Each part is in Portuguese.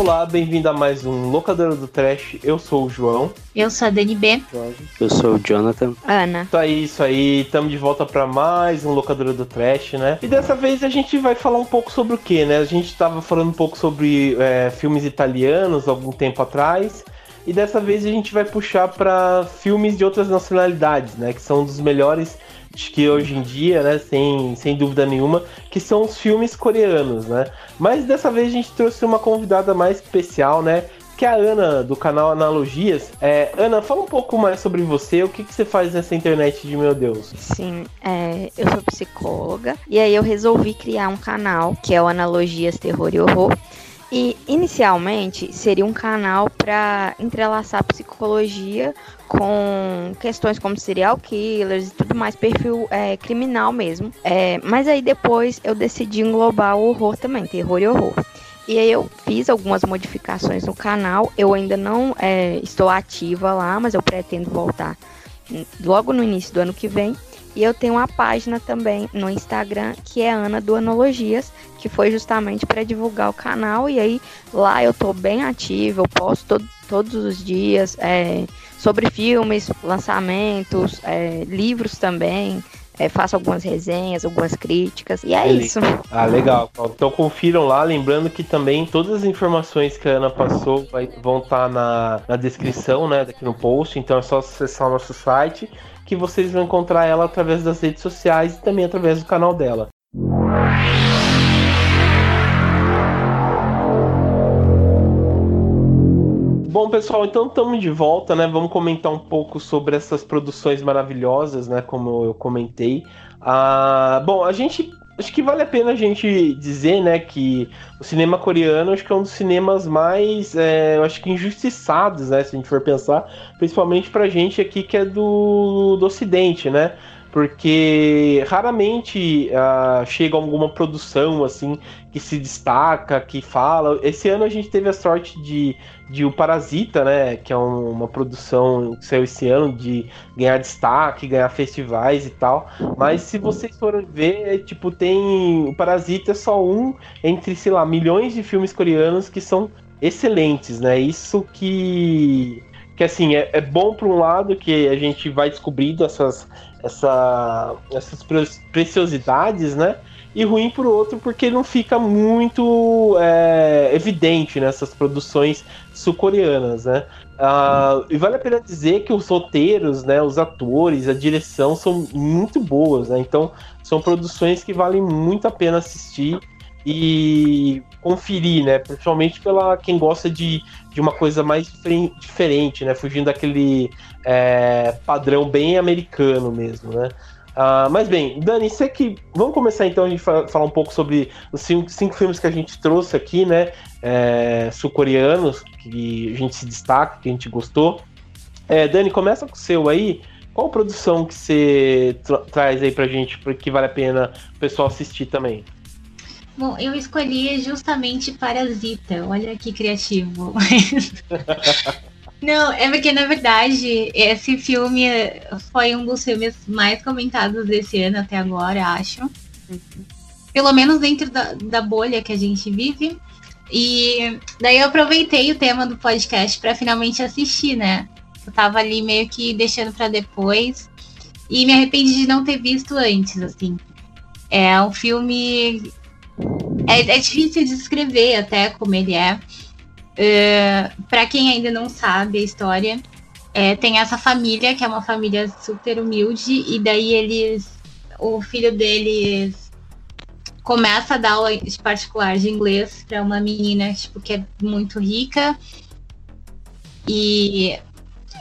Olá, bem-vindo a mais um Locadora do Trash. Eu sou o João. Eu sou a Dani B. Eu sou o Jonathan. Ana. Isso aí, isso aí. Estamos de volta para mais um Locadora do Trash, né? E dessa vez a gente vai falar um pouco sobre o que, né? A gente estava falando um pouco sobre é, filmes italianos algum tempo atrás. E dessa vez a gente vai puxar para filmes de outras nacionalidades, né? Que são dos melhores acho que hoje em dia, né, sem, sem dúvida nenhuma, que são os filmes coreanos, né? Mas dessa vez a gente trouxe uma convidada mais especial, né? Que é a Ana, do canal Analogias. É, Ana, fala um pouco mais sobre você, o que, que você faz nessa internet de meu Deus? Sim, é, eu sou psicóloga e aí eu resolvi criar um canal que é o Analogias Terror e Horror. E inicialmente seria um canal para entrelaçar psicologia com questões como serial killers e tudo mais, perfil é, criminal mesmo. É, mas aí depois eu decidi englobar o horror também, terror e horror. E aí eu fiz algumas modificações no canal. Eu ainda não é, estou ativa lá, mas eu pretendo voltar logo no início do ano que vem. E eu tenho uma página também no Instagram que é Ana do Analogias, que foi justamente para divulgar o canal. E aí lá eu tô bem ativa, eu posto todo, todos os dias é, sobre filmes, lançamentos, é, livros também. É, faço algumas resenhas, algumas críticas, e é isso. Ah, legal. Então confiram lá, lembrando que também todas as informações que a Ana passou vai, vão estar tá na, na descrição, né, daqui no post, então é só acessar o nosso site que vocês vão encontrar ela através das redes sociais e também através do canal dela. Bom, pessoal, então estamos de volta, né? Vamos comentar um pouco sobre essas produções maravilhosas, né? Como eu comentei. Ah, bom, a gente acho que vale a pena a gente dizer, né, que o cinema coreano acho que é um dos cinemas mais, é, eu acho que injustiçados, né, se a gente for pensar, principalmente pra gente aqui que é do, do Ocidente, né? Porque raramente uh, chega alguma produção assim que se destaca, que fala. Esse ano a gente teve a sorte de, de O Parasita, né, que é um, uma produção que saiu esse ano de ganhar destaque, ganhar festivais e tal. Mas se vocês forem ver, é, tipo tem o Parasita é só um entre, sei lá, milhões de filmes coreanos que são excelentes, né? Isso que que assim é, é bom por um lado que a gente vai descobrindo essas essa, essas preciosidades, né? E ruim por outro porque não fica muito é, evidente nessas produções sul-coreanas, né? Uh, e vale a pena dizer que os roteiros, né, os atores, a direção são muito boas, né? Então são produções que valem muito a pena assistir e conferir, né? Principalmente pela quem gosta de, de uma coisa mais diferente, né? Fugindo daquele é, padrão bem americano mesmo, né? Uh, mas bem, Dani, você que. Vamos começar então a gente falar um pouco sobre os cinco, cinco filmes que a gente trouxe aqui, né? É, Sul-coreanos, que a gente se destaca, que a gente gostou. É, Dani, começa com o seu aí. Qual produção que você tra traz aí pra gente, que vale a pena o pessoal assistir também? Bom, eu escolhi justamente Parasita. Olha que criativo. Não, é porque na verdade esse filme foi um dos filmes mais comentados desse ano até agora, acho. Pelo menos dentro da, da bolha que a gente vive. E daí eu aproveitei o tema do podcast para finalmente assistir, né? Eu tava ali meio que deixando para depois. E me arrependi de não ter visto antes, assim. É um filme. É, é difícil de descrever até como ele é. Uh, é, para quem ainda não sabe a história, é, tem essa família, que é uma família super humilde, e daí eles. O filho deles começa a dar aula de particular de inglês para uma menina tipo, que é muito rica. E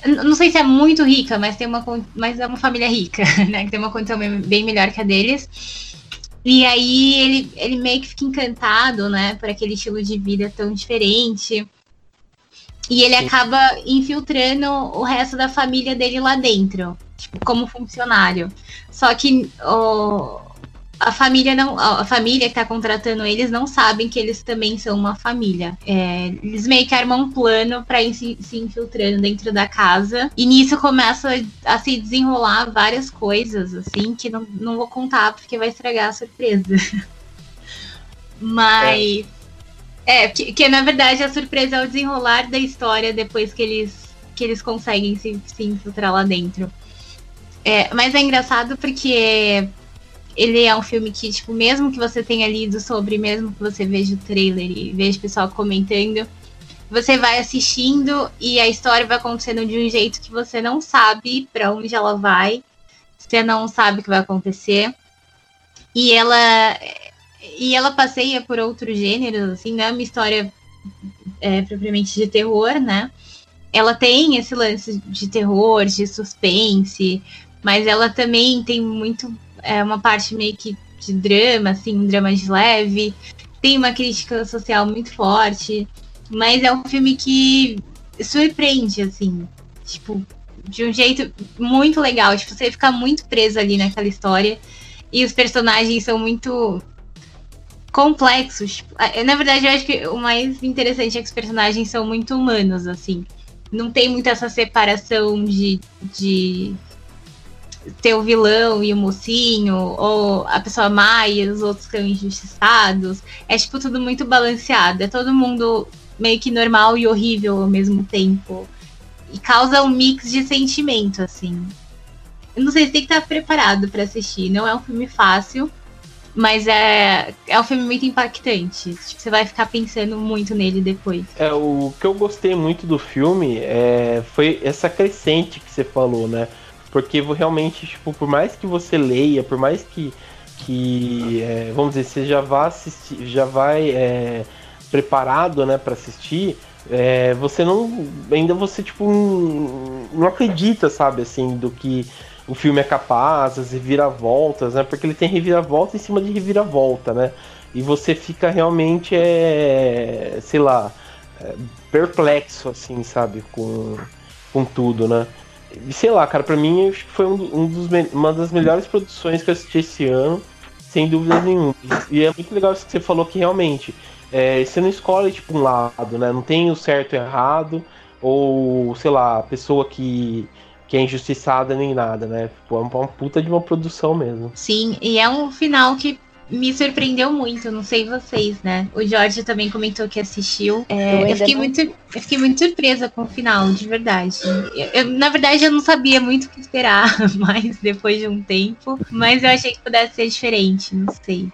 não sei se é muito rica, mas tem uma mas é uma família rica, né? Que tem uma condição bem melhor que a deles. E aí ele, ele meio que fica encantado, né, por aquele estilo de vida tão diferente. E ele Sim. acaba infiltrando o resto da família dele lá dentro, tipo, como funcionário. Só que o, a família não, a família que tá contratando eles não sabem que eles também são uma família. É, eles meio que armam um plano para ir se, se, infiltrando dentro da casa. E nisso começa a se desenrolar várias coisas, assim, que não, não vou contar porque vai estragar a surpresa. Mas. É. É, que, que na verdade a surpresa é o desenrolar da história depois que eles, que eles conseguem se, se infiltrar lá dentro. É, mas é engraçado porque ele é um filme que, tipo, mesmo que você tenha lido sobre, mesmo que você veja o trailer e veja o pessoal comentando, você vai assistindo e a história vai acontecendo de um jeito que você não sabe para onde ela vai, você não sabe o que vai acontecer. E ela e ela passeia por outros gêneros, assim, não é uma história é, propriamente de terror, né? Ela tem esse lance de terror, de suspense, mas ela também tem muito é, uma parte meio que de drama, assim, um drama de leve. Tem uma crítica social muito forte, mas é um filme que surpreende, assim, tipo, de um jeito muito legal. Tipo, você fica muito preso ali naquela história. E os personagens são muito complexos. Tipo, na verdade, eu acho que o mais interessante é que os personagens são muito humanos, assim. Não tem muito essa separação de, de ter o vilão e o mocinho, ou a pessoa má e os outros são injustiçados. É, tipo, tudo muito balanceado. É todo mundo meio que normal e horrível ao mesmo tempo. E causa um mix de sentimento, assim. Eu não sei, você tem que estar preparado para assistir. Não é um filme fácil, mas é, é um filme muito impactante. Tipo, você vai ficar pensando muito nele depois. É, o que eu gostei muito do filme é, foi essa crescente que você falou, né? Porque realmente, tipo, por mais que você leia, por mais que, que é, vamos dizer, você já vá assistir, já vai é, preparado, né, para assistir, é, você não, ainda você tipo não acredita, sabe, assim, do que o filme é capaz, as reviravoltas, né? Porque ele tem reviravolta em cima de reviravolta, né? E você fica realmente, é, sei lá, é, perplexo, assim, sabe? Com, com tudo, né? Sei lá, cara, pra mim acho que foi um, um dos, uma das melhores produções que eu assisti esse ano, sem dúvida nenhuma. E é muito legal isso que você falou que realmente é, você não escolhe tipo um lado, né? Não tem o certo e errado, ou sei lá, a pessoa que que é injustiçada nem nada, né? Tipo, é uma puta de uma produção mesmo. Sim, e é um final que me surpreendeu muito, não sei vocês, né? O Jorge também comentou que assistiu. É, eu, fiquei não... muito, eu fiquei muito surpresa com o final, de verdade. Eu, eu, na verdade, eu não sabia muito o que esperar, mas depois de um tempo. Mas eu achei que pudesse ser diferente, não sei.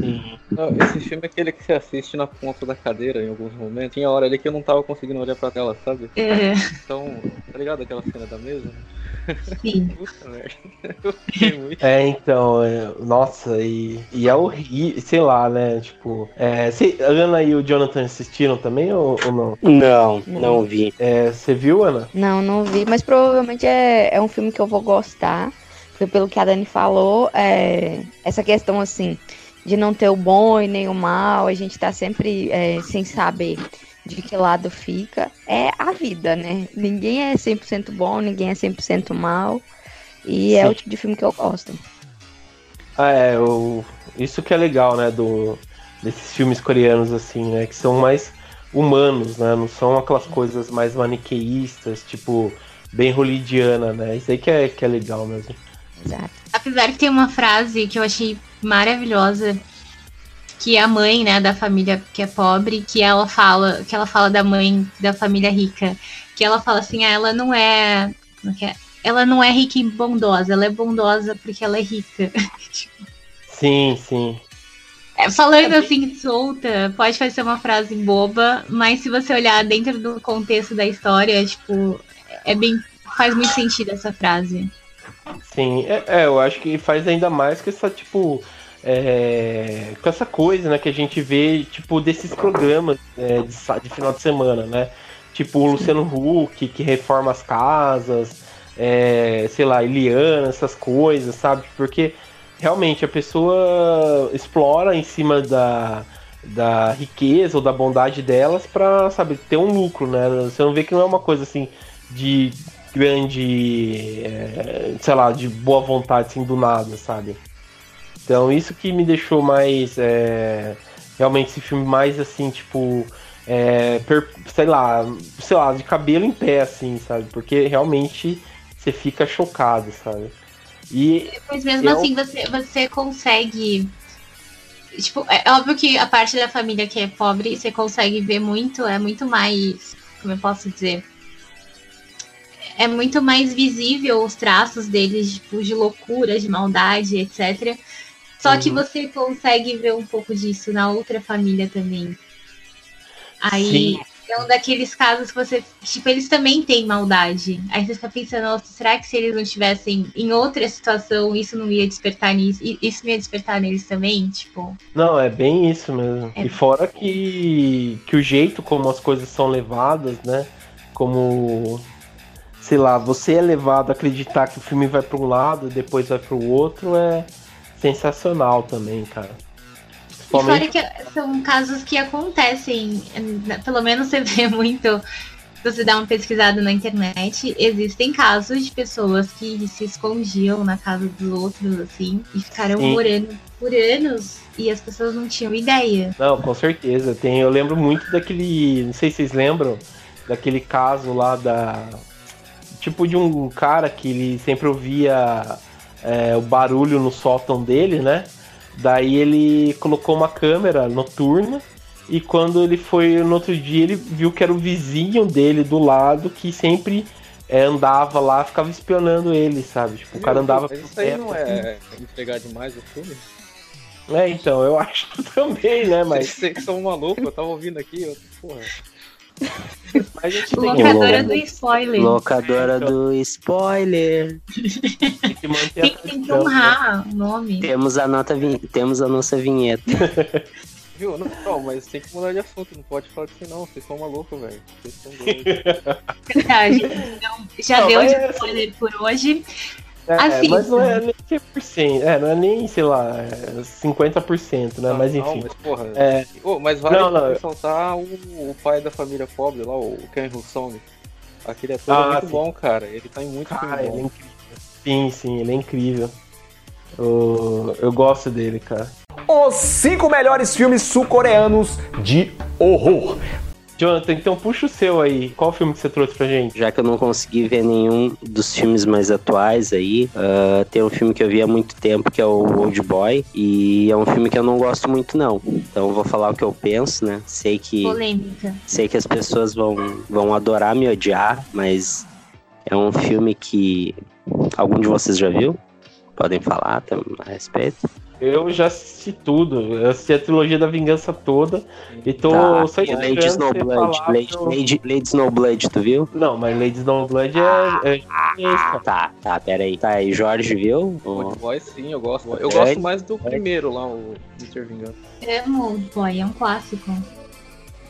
Sim. Não, esse filme é aquele que você assiste na ponta da cadeira em alguns momentos. Tinha hora ali que eu não tava conseguindo olhar pra tela, sabe? É. Então, tá ligado aquela cena da mesa? Sim. Puta merda. É, então, é, nossa, e, e é horrível, sei lá, né? Tipo, é, cê, Ana e o Jonathan assistiram também ou, ou não? Não, não, não vi. É, você viu, Ana? Não, não vi, mas provavelmente é, é um filme que eu vou gostar. Porque pelo que a Dani falou, é, essa questão assim de não ter o bom e nem o mal, a gente tá sempre é, sem saber de que lado fica. É a vida, né? Ninguém é 100% bom, ninguém é 100% mal. E Sim. é o tipo de filme que eu gosto. Ah, é, o... isso que é legal, né, do... desses filmes coreanos, assim, né, que são mais humanos, né, não são aquelas coisas mais maniqueístas, tipo, bem holidiana, né, isso aí que é, que é legal mesmo. Exato. Apesar que tem uma frase que eu achei maravilhosa que é a mãe, né, da família que é pobre, que ela fala, que ela fala da mãe da família rica, que ela fala assim, ah, ela não é, é, é? ela não é rica e bondosa, ela é bondosa porque ela é rica. sim, sim. É, falando é assim solta, pode parecer uma frase boba, mas se você olhar dentro do contexto da história, tipo, é bem faz muito sentido essa frase. Sim, é, é, eu acho que faz ainda mais que essa, tipo, é, com essa coisa, né, que a gente vê, tipo, desses programas é, de, de, final de semana, né? Tipo o Luciano Huck, que reforma as casas, é, sei lá, Eliana, essas coisas, sabe? Porque realmente a pessoa explora em cima da, da riqueza ou da bondade delas para sabe, ter um lucro, né? Você não vê que não é uma coisa assim de grande, é, sei lá, de boa vontade, assim, do nada, sabe? Então isso que me deixou mais, é, realmente esse filme mais, assim, tipo, é, per, sei lá, sei lá, de cabelo em pé, assim, sabe? Porque realmente você fica chocado, sabe? E Mas mesmo assim, você, você consegue Tipo, é óbvio que a parte da família que é pobre, você consegue ver muito, é muito mais. Como eu posso dizer? É muito mais visível os traços deles, tipo, de loucura, de maldade, etc. Só uhum. que você consegue ver um pouco disso na outra família também. Aí. Sim é um daqueles casos que você. Tipo, eles também têm maldade. Aí você fica pensando, nossa, será que se eles não estivessem em outra situação, isso não ia despertar nisso? Isso não ia despertar neles também? Tipo. Não, é bem isso mesmo. É. E fora que, que o jeito como as coisas são levadas, né? Como. Sei lá, você é levado a acreditar que o filme vai para um lado e depois vai para o outro, é sensacional também, cara. E fora que são casos que acontecem, pelo menos você vê muito, você dá uma pesquisada na internet, existem casos de pessoas que se escondiam na casa dos outros, assim, e ficaram Sim. morando por anos e as pessoas não tinham ideia. Não, com certeza. Tem, eu lembro muito daquele. Não sei se vocês lembram, daquele caso lá da. Tipo de um cara que ele sempre ouvia é, o barulho no sótão dele, né? Daí ele colocou uma câmera noturna e quando ele foi no outro dia, ele viu que era o vizinho dele do lado que sempre é, andava lá, ficava espionando ele, sabe? Tipo, o cara andava mas isso aí não é entregar demais o filme? É, então, eu acho também, né? Mas. Vocês são malucos, eu tava ouvindo aqui, eu... porra. Locadora do spoiler. Locadora do spoiler. Tem que, manter tem que honrar o nome. Temos a, nota, temos a nossa vinheta. Viu? Não, não, mas tem que mudar de assunto, não pode falar assim não, vocês são malucos, velho. Vocês são doidos. Verdade. Então, já não, deu de é spoiler por hoje. É, assim, mas não é nem 100%, é, não é nem, sei lá, 50%, é né? Não, mas enfim. Não, mas, porra, é... oh, mas vale não, não. ressaltar o, o, pai da família pobre lá, o Ken Husong. Aquele ator é ah, é muito sim. bom, cara. Ele tá em muito cara, filme bom. Ele é incrível. Sim, sim, ele é incrível. Eu, eu gosto dele, cara. Os cinco melhores filmes sul-coreanos de horror. Jonathan, então puxa o seu aí. Qual filme que você trouxe pra gente? Já que eu não consegui ver nenhum dos filmes mais atuais aí, uh, tem um filme que eu vi há muito tempo que é o Old Boy. E é um filme que eu não gosto muito, não. Então eu vou falar o que eu penso, né? Sei que. Polêmica. Sei que as pessoas vão, vão adorar me odiar, mas é um filme que. Algum de vocês já viu? Podem falar a respeito? Eu já assisti tudo. Eu assisti a trilogia da vingança toda. E tô tá, só Lady Snowblood. Lady, eu... Lady, Lady Snowblood, tu viu? Não, mas Lady Snowblood é. Ah, é... Ah, tá, tá, pera aí. Tá aí, Jorge viu? Old Boy, sim, eu gosto. Eu gosto mais do primeiro lá, o Mr. Vingança. É um Old Boy, é um clássico.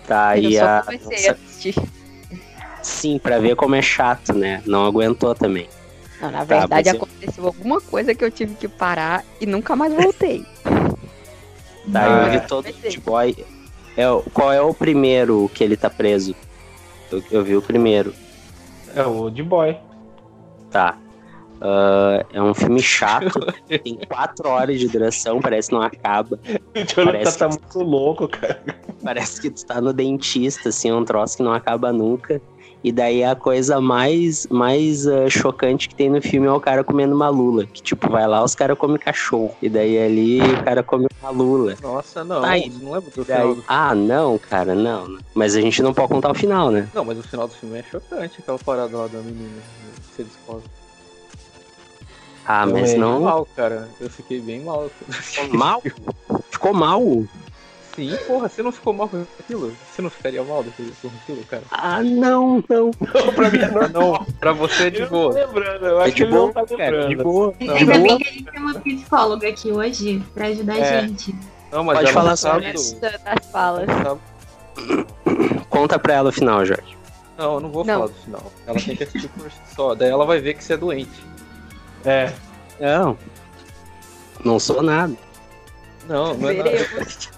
Tá, eu e a. Nossa... a Sim, pra ver como é chato, né? Não aguentou também. Não, na tá, verdade tá, aconteceu eu... alguma coisa que eu tive que parar e nunca mais voltei. Tá, eu vi todo o boy. É, qual é o primeiro que ele tá preso? Eu, eu vi o primeiro. É o Old Boy. Tá. Uh, é um filme chato, tem quatro horas de duração, parece que não acaba. O Jonathan parece tá muito louco, cara. Parece que tu tá no dentista, assim, é um troço que não acaba nunca. E daí a coisa mais, mais uh, chocante que tem no filme é o cara comendo uma lula. Que tipo, vai lá, os caras comem cachorro. E daí ali o cara come uma lula. Nossa, não. Tá, não lembro do daí... Ah, não, cara, não. Mas a gente não pode contar o final, né? Não, mas o final do filme é chocante, aquela parada lá da menina. Você descobre. Ah, mas não. mal, cara. Eu fiquei bem mal. Mal? Ficou mal? Sim, porra, você não ficou mal com aquilo? Você não ficaria mal depois com aquilo, cara? Ah, não, não. não pra mim não, não. Pra você é de boa. Eu lembrando, eu é acho que ele não tá lembrando. de boa. Ainda bem que a gente tem uma psicóloga aqui hoje pra ajudar é. a gente. Não, mas Pode falar sobre isso das falas. Conta pra ela o final, Jorge. Não, eu não vou não. falar do final. Ela tem que assistir por si só. Daí ela vai ver que você é doente. É. Não. Não sou nada. Não, não é nada.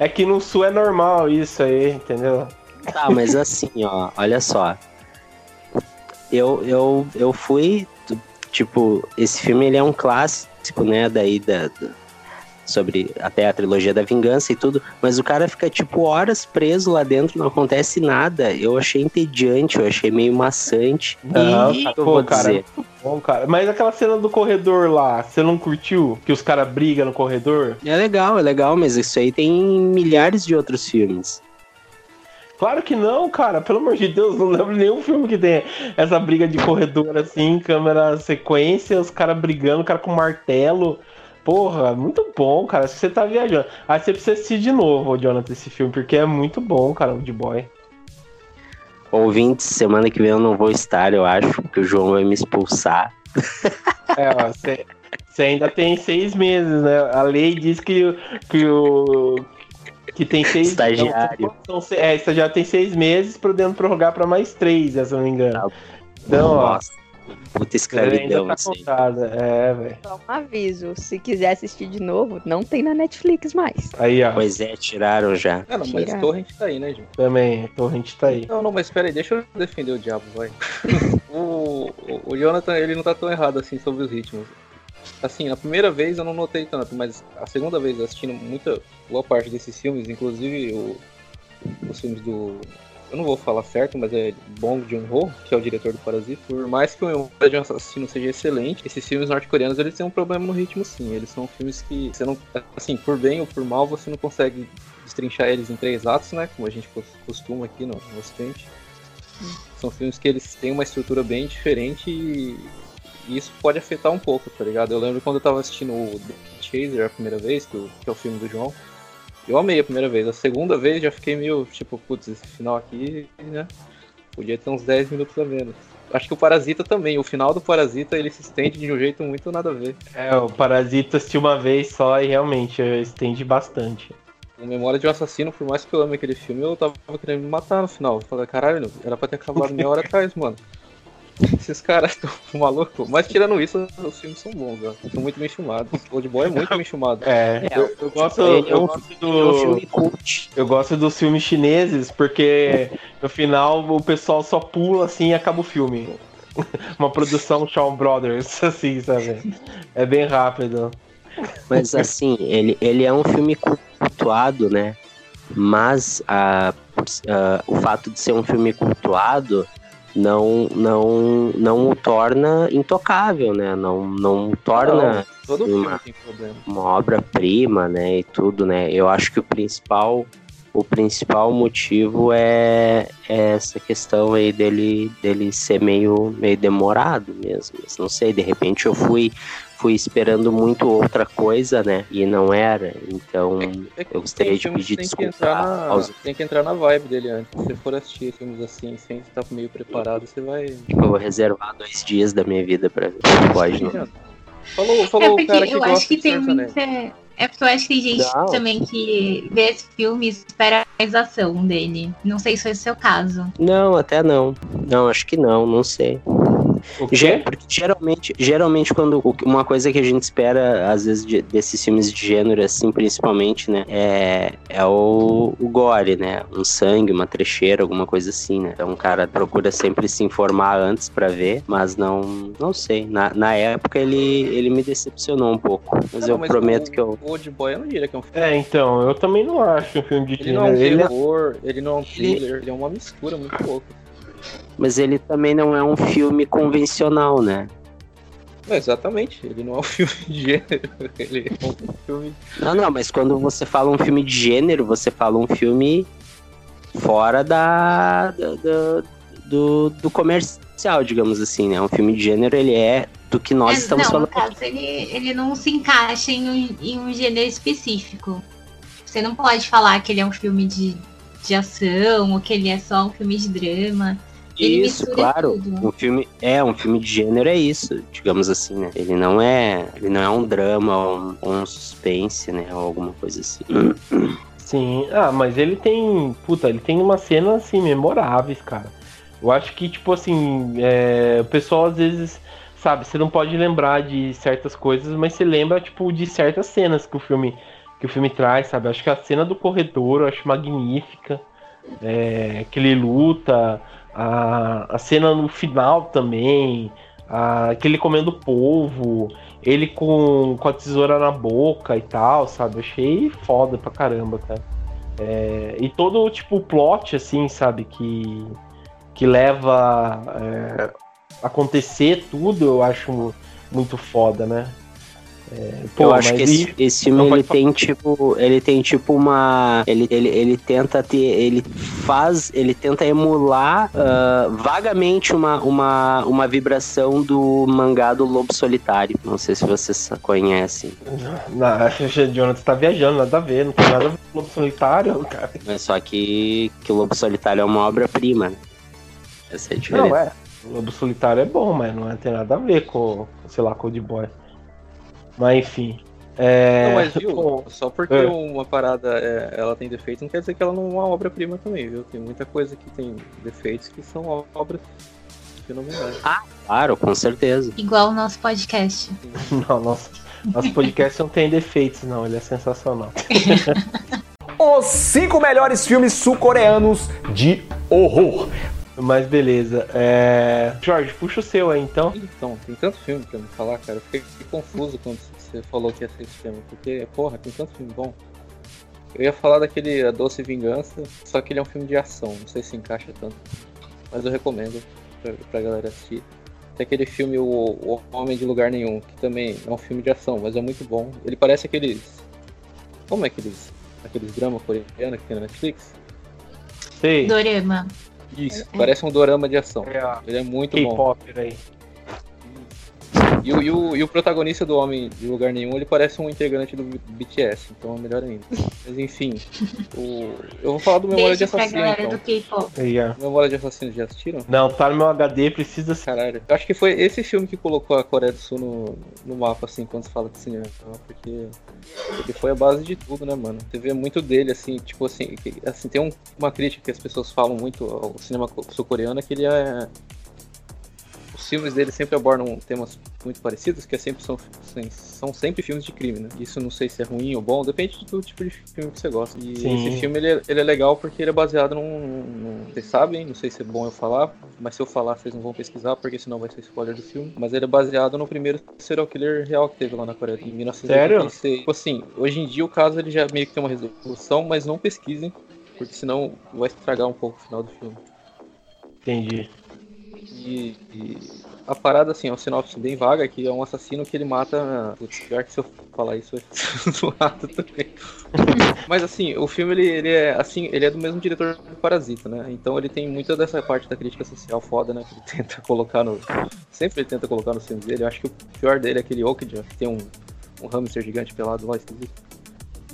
É que no sul é normal isso aí, entendeu? Tá, mas assim, ó, olha só. Eu, eu, eu fui, tipo, esse filme ele é um clássico, né, daí da, da sobre até a trilogia da vingança e tudo, mas o cara fica tipo horas preso lá dentro, não acontece nada. Eu achei entediante, eu achei meio maçante. Não, e, pô, vou cara, dizer. Bom, cara. Mas aquela cena do corredor lá, você não curtiu? Que os caras brigam no corredor? É legal, é legal, mas isso aí tem milhares de outros filmes. Claro que não, cara. Pelo amor de Deus, não lembro nenhum filme que tenha essa briga de corredor assim, câmera sequência, os caras brigando, o cara com martelo. Porra, muito bom, cara. Se você tá viajando. Aí você precisa assistir de novo, Jonathan, esse filme, porque é muito bom, cara, o de boy. Ouvintes, semana que vem eu não vou estar, eu acho, porque o João vai me expulsar. É, ó, você, você ainda tem seis meses, né? A lei diz que, que o, que tem seis estagiário. Então, são, é, estagiário tem seis meses, podendo prorrogar para mais três, se eu não me engano. Então, Nossa. ó. Puta escravidão, tá assim. Contada. É, velho. Só um aviso, se quiser assistir de novo, não tem na Netflix mais. Aí, ó. Pois é, tiraram já. É, não, mas tiraram. Torrent tá aí, né, gente? Também, Torrent tá aí. Não, não, mas espera aí, deixa eu defender o diabo, vai. o, o, o Jonathan, ele não tá tão errado assim sobre os ritmos. Assim, a primeira vez eu não notei tanto, mas a segunda vez assistindo muita boa parte desses filmes, inclusive o, os filmes do. Eu não vou falar certo, mas é Bong Joon-ho, que é o diretor do Parasita. Por mais que o de um Assassino seja excelente, esses filmes norte-coreanos eles têm um problema no ritmo, sim. Eles são filmes que você não, assim, por bem ou por mal, você não consegue destrinchar eles em três atos, né? Como a gente costuma aqui no, no Ocidente. São filmes que eles têm uma estrutura bem diferente e e isso pode afetar um pouco, tá ligado? Eu lembro quando eu tava assistindo o The Chaser a primeira vez, que, é o filme do João. Eu amei a primeira vez. A segunda vez já fiquei meio, tipo, putz, esse final aqui, né? Podia ter uns 10 minutos a menos. Acho que o Parasita também. O final do Parasita ele se estende de um jeito muito nada a ver. É, o Parasita assisti uma vez só e realmente estende bastante. O Memória de um Assassino, por mais que eu ame aquele filme, eu tava querendo me matar no final. Eu falei, caralho, era pra ter acabado meia hora atrás, mano. Esses caras estão malucos. Mas tirando isso, os filmes são bons, ó. São muito bem filmados. O Old Boy é muito bem filmado. É, é eu, eu, gosto, eu, eu gosto do. Eu gosto dos filmes chineses, porque no final o pessoal só pula assim e acaba o filme. Uma produção Shawn Brothers, assim, sabe? É bem rápido. Mas assim, ele, ele é um filme cultuado, né? Mas a, a, o fato de ser um filme cultuado não não não o torna intocável, né? Não não torna não, uma, uma obra-prima, né? E tudo, né? Eu acho que o principal o principal motivo é, é, essa questão aí dele, dele ser meio, meio demorado mesmo. Não sei, de repente eu fui fui esperando muito outra coisa, né? E não era. Então é, é eu gostaria de pedir desculpa. Na, aos... Tem que entrar na vibe dele antes. Se você for assistir filmes assim, sem estar meio preparado, você vai. Tipo, eu vou reservar dois dias da minha vida pra ver. Pode, não. Falou, falou é o cara que eu acho que tem muita. É porque eu acho que tem gente não. também que vê esse filme e espera a realização dele. Não sei se foi o seu caso. Não, até não. Não, acho que não, não sei. Porque geralmente, geralmente quando uma coisa que a gente espera, às vezes, de, desses filmes de gênero, assim, principalmente, né, é, é o, o gore, né? Um sangue, uma trecheira, alguma coisa assim, né? Então o cara procura sempre se informar antes para ver, mas não, não sei. Na, na época ele, ele me decepcionou um pouco. Mas não, eu mas prometo o, que eu. O Old Boy eu não diria que é um filme. É, então, eu também não acho um filme de ele gênero. Não é um ele, terror, ele não é um thriller, ele... ele é uma mistura muito louca. Mas ele também não é um filme convencional, né? exatamente, ele não é um filme de gênero, ele é um filme. Não, não, mas quando você fala um filme de gênero, você fala um filme fora da, da, da do, do comercial, digamos assim, né? Um filme de gênero, ele é do que nós é, estamos não, falando. No caso, ele, ele não se encaixa em um, em um gênero específico. Você não pode falar que ele é um filme de, de ação ou que ele é só um filme de drama. Isso, claro. Tudo. Um filme é um filme de gênero é isso, digamos assim, né? Ele não é, ele não é um drama ou um, um suspense, né, ou alguma coisa assim. Sim, ah, mas ele tem, puta, ele tem umas cenas assim memoráveis, cara. Eu acho que tipo assim, é, o pessoal às vezes sabe, você não pode lembrar de certas coisas, mas você lembra tipo de certas cenas que o filme que o filme traz, sabe? Acho que a cena do corredor eu acho magnífica. É, que ele luta, a, a cena no final também, a, aquele comendo polvo. ele com, com a tesoura na boca e tal, sabe? Achei foda pra caramba, cara. É, e todo tipo plot, assim, sabe, que, que leva é, acontecer tudo, eu acho muito foda, né? É, pô, eu acho que esse, esse filme ele tem tipo ele tem tipo uma ele, ele, ele tenta ter ele faz ele tenta emular uh, vagamente uma, uma, uma vibração do mangá do Lobo Solitário. Não sei se vocês conhecem não, Jonathan tá viajando nada a ver não tem nada a ver com o Lobo Solitário cara. Mas só que que o Lobo Solitário é uma obra prima essa é a diferença. não é. O Lobo Solitário é bom mas não tem nada a ver com sei lá Cold Boy mas enfim. É... Não, mas viu, Bom, só porque é. uma parada é, ela tem defeito, não quer dizer que ela não é uma obra-prima também, viu? Tem muita coisa que tem defeitos que são obras fenomenais. Ah, claro, com certeza. Igual o nosso podcast. não, nosso, nosso podcast não tem defeitos, não, ele é sensacional. Os cinco melhores filmes sul-coreanos de horror. Mas beleza. É... Jorge, puxa o seu aí então. Então, tem tanto filme pra me falar, cara. Eu fiquei confuso quando você falou que ia ser esse filme. Porque, porra, tem tanto filme bom. Eu ia falar daquele A Doce Vingança, só que ele é um filme de ação. Não sei se encaixa tanto. Mas eu recomendo pra, pra galera assistir. Tem aquele filme o, o Homem de Lugar Nenhum, que também é um filme de ação, mas é muito bom. Ele parece aqueles. Como é aqueles. Aqueles dramas coreanos que tem na Netflix? Sei. Dorama. Isso, é. parece um dorama de ação. É, Ele é muito bom. K-pop aí. E o, e, o, e o protagonista do Homem de Lugar Nenhum, ele parece um integrante do BTS, então é melhor ainda. Mas enfim, o... eu vou falar do Memória de Assassino. Então. Do yeah. Memória de Assassino, já assistiram? Não, tá no meu HD, precisa Caralho. Eu acho que foi esse filme que colocou a Coreia do Sul no, no mapa, assim, quando se fala de cinema. Porque, porque foi a base de tudo, né, mano? Você vê muito dele, assim, tipo assim, que, assim tem um, uma crítica que as pessoas falam muito ao cinema sul-coreano, é que ele é filmes dele sempre abordam temas muito parecidos, que é sempre, são, são sempre filmes de crime, né? Isso não sei se é ruim ou bom, depende do tipo de filme que você gosta. E Sim. esse filme ele é, ele é, legal porque ele é baseado num, num, Vocês sabem, não sei se é bom eu falar, mas se eu falar vocês não vão pesquisar, porque senão vai ser spoiler do filme. Mas ele é baseado no primeiro serial killer real que teve lá na Coreia, em 1986. Sério? Tipo assim, hoje em dia o caso ele já meio que tem uma resolução, mas não pesquisem, porque senão vai estragar um pouco o final do filme. Entendi. E, e, a parada, assim, é um sinopse bem vaga, que é um assassino que ele mata. Putz, pior que se eu falar isso ser zoado também. Mas assim, o filme ele, ele é assim, ele é do mesmo diretor do Parasita, né? Então ele tem muita dessa parte da crítica social foda, né? Que ele tenta colocar no. Sempre ele tenta colocar nos filmes dele. Eu acho que o pior dele é aquele Okja, que tem um, um hamster gigante pelado lá, esquisito.